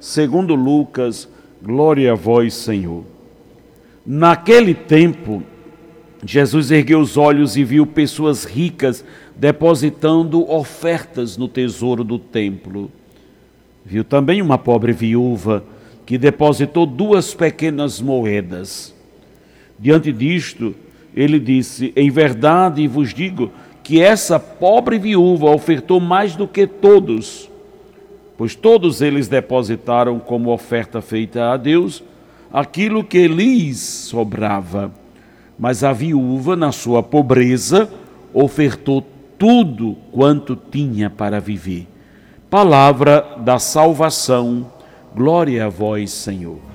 segundo Lucas, glória a vós, Senhor. Naquele tempo, Jesus ergueu os olhos e viu pessoas ricas depositando ofertas no tesouro do templo. Viu também uma pobre viúva que depositou duas pequenas moedas. Diante disto, ele disse: Em verdade vos digo que essa pobre viúva ofertou mais do que todos, pois todos eles depositaram como oferta feita a Deus aquilo que lhes sobrava. Mas a viúva, na sua pobreza, ofertou tudo quanto tinha para viver. Palavra da salvação, glória a vós, Senhor.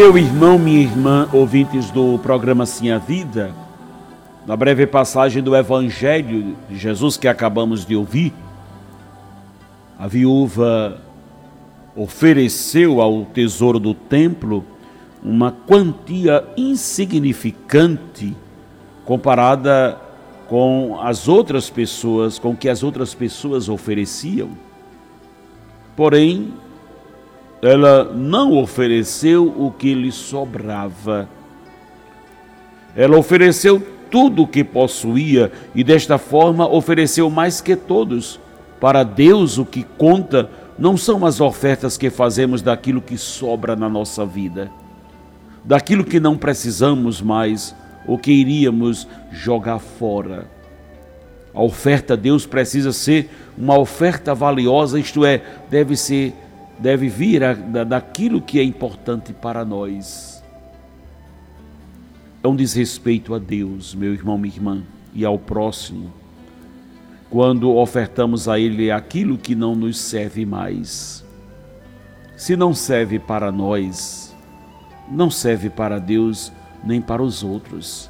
Meu irmão, minha irmã, ouvintes do programa Sim a Vida, na breve passagem do Evangelho de Jesus que acabamos de ouvir, a viúva ofereceu ao tesouro do templo uma quantia insignificante comparada com as outras pessoas, com que as outras pessoas ofereciam. Porém, ela não ofereceu o que lhe sobrava. Ela ofereceu tudo o que possuía e desta forma ofereceu mais que todos. Para Deus o que conta não são as ofertas que fazemos daquilo que sobra na nossa vida, daquilo que não precisamos mais ou que iríamos jogar fora. A oferta a Deus precisa ser uma oferta valiosa, isto é, deve ser deve vir a, da, daquilo que é importante para nós. É um desrespeito a Deus, meu irmão, minha irmã, e ao próximo, quando ofertamos a Ele aquilo que não nos serve mais. Se não serve para nós, não serve para Deus nem para os outros.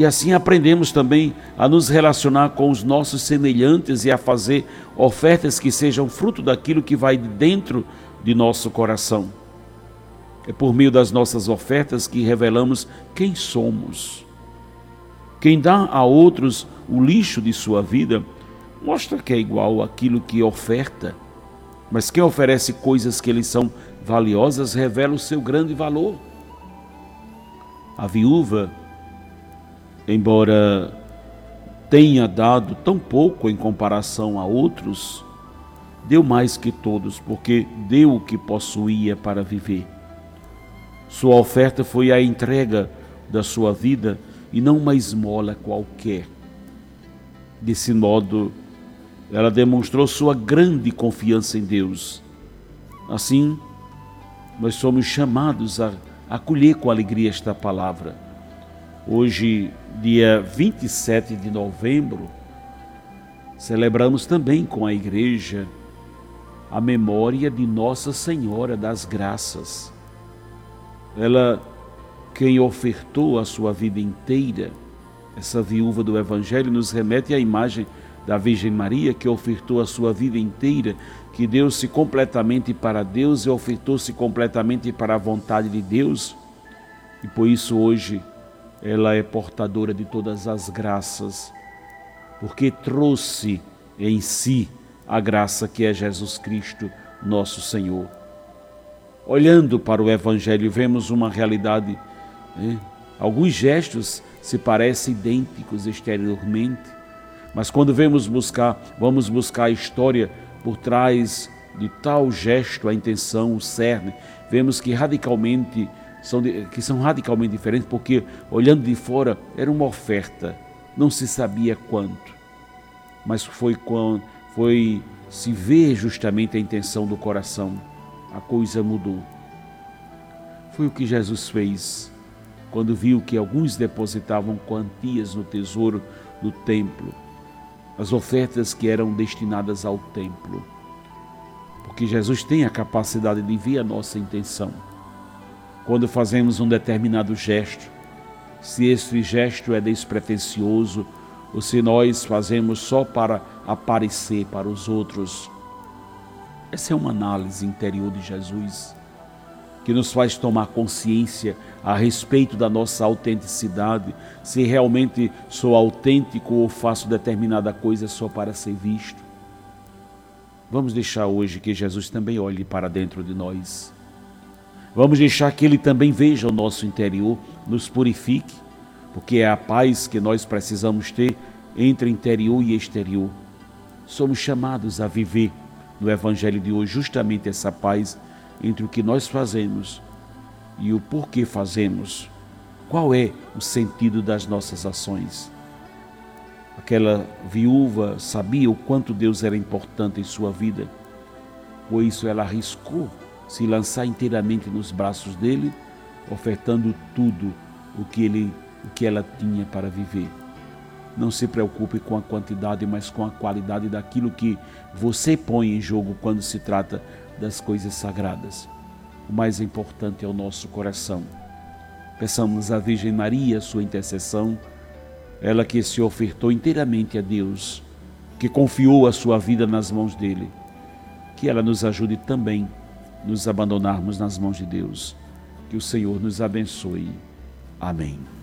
E assim aprendemos também a nos relacionar com os nossos semelhantes e a fazer ofertas que sejam fruto daquilo que vai dentro de nosso coração. É por meio das nossas ofertas que revelamos quem somos. Quem dá a outros o lixo de sua vida mostra que é igual àquilo que oferta. Mas quem oferece coisas que lhe são valiosas revela o seu grande valor. A viúva embora tenha dado tão pouco em comparação a outros, deu mais que todos, porque deu o que possuía para viver. Sua oferta foi a entrega da sua vida e não uma esmola qualquer. Desse modo, ela demonstrou sua grande confiança em Deus. Assim, nós somos chamados a acolher com alegria esta palavra Hoje, dia 27 de novembro, celebramos também com a igreja a memória de Nossa Senhora das Graças. Ela, quem ofertou a sua vida inteira, essa viúva do Evangelho nos remete à imagem da Virgem Maria, que ofertou a sua vida inteira, que deu-se completamente para Deus e ofertou-se completamente para a vontade de Deus. E por isso hoje ela é portadora de todas as graças, porque trouxe em si a graça que é Jesus Cristo, nosso Senhor. Olhando para o Evangelho, vemos uma realidade. Né? Alguns gestos se parecem idênticos exteriormente, mas quando vemos buscar, vamos buscar a história por trás de tal gesto, a intenção, o cerne, vemos que radicalmente são de, que são radicalmente diferentes, porque olhando de fora era uma oferta, não se sabia quanto, mas foi, foi se vê justamente a intenção do coração, a coisa mudou. Foi o que Jesus fez quando viu que alguns depositavam quantias no tesouro do templo, as ofertas que eram destinadas ao templo. Porque Jesus tem a capacidade de ver a nossa intenção. Quando fazemos um determinado gesto, se esse gesto é despretensioso ou se nós fazemos só para aparecer para os outros. Essa é uma análise interior de Jesus que nos faz tomar consciência a respeito da nossa autenticidade, se realmente sou autêntico ou faço determinada coisa só para ser visto. Vamos deixar hoje que Jesus também olhe para dentro de nós. Vamos deixar que Ele também veja o nosso interior, nos purifique, porque é a paz que nós precisamos ter entre interior e exterior. Somos chamados a viver no Evangelho de hoje justamente essa paz entre o que nós fazemos e o porquê fazemos. Qual é o sentido das nossas ações? Aquela viúva sabia o quanto Deus era importante em sua vida, por isso ela arriscou se lançar inteiramente nos braços dele, ofertando tudo o que ele o que ela tinha para viver. Não se preocupe com a quantidade, mas com a qualidade daquilo que você põe em jogo quando se trata das coisas sagradas. O mais importante é o nosso coração. Peçamos à Virgem Maria sua intercessão, ela que se ofertou inteiramente a Deus, que confiou a sua vida nas mãos dele. Que ela nos ajude também nos abandonarmos nas mãos de Deus. Que o Senhor nos abençoe. Amém.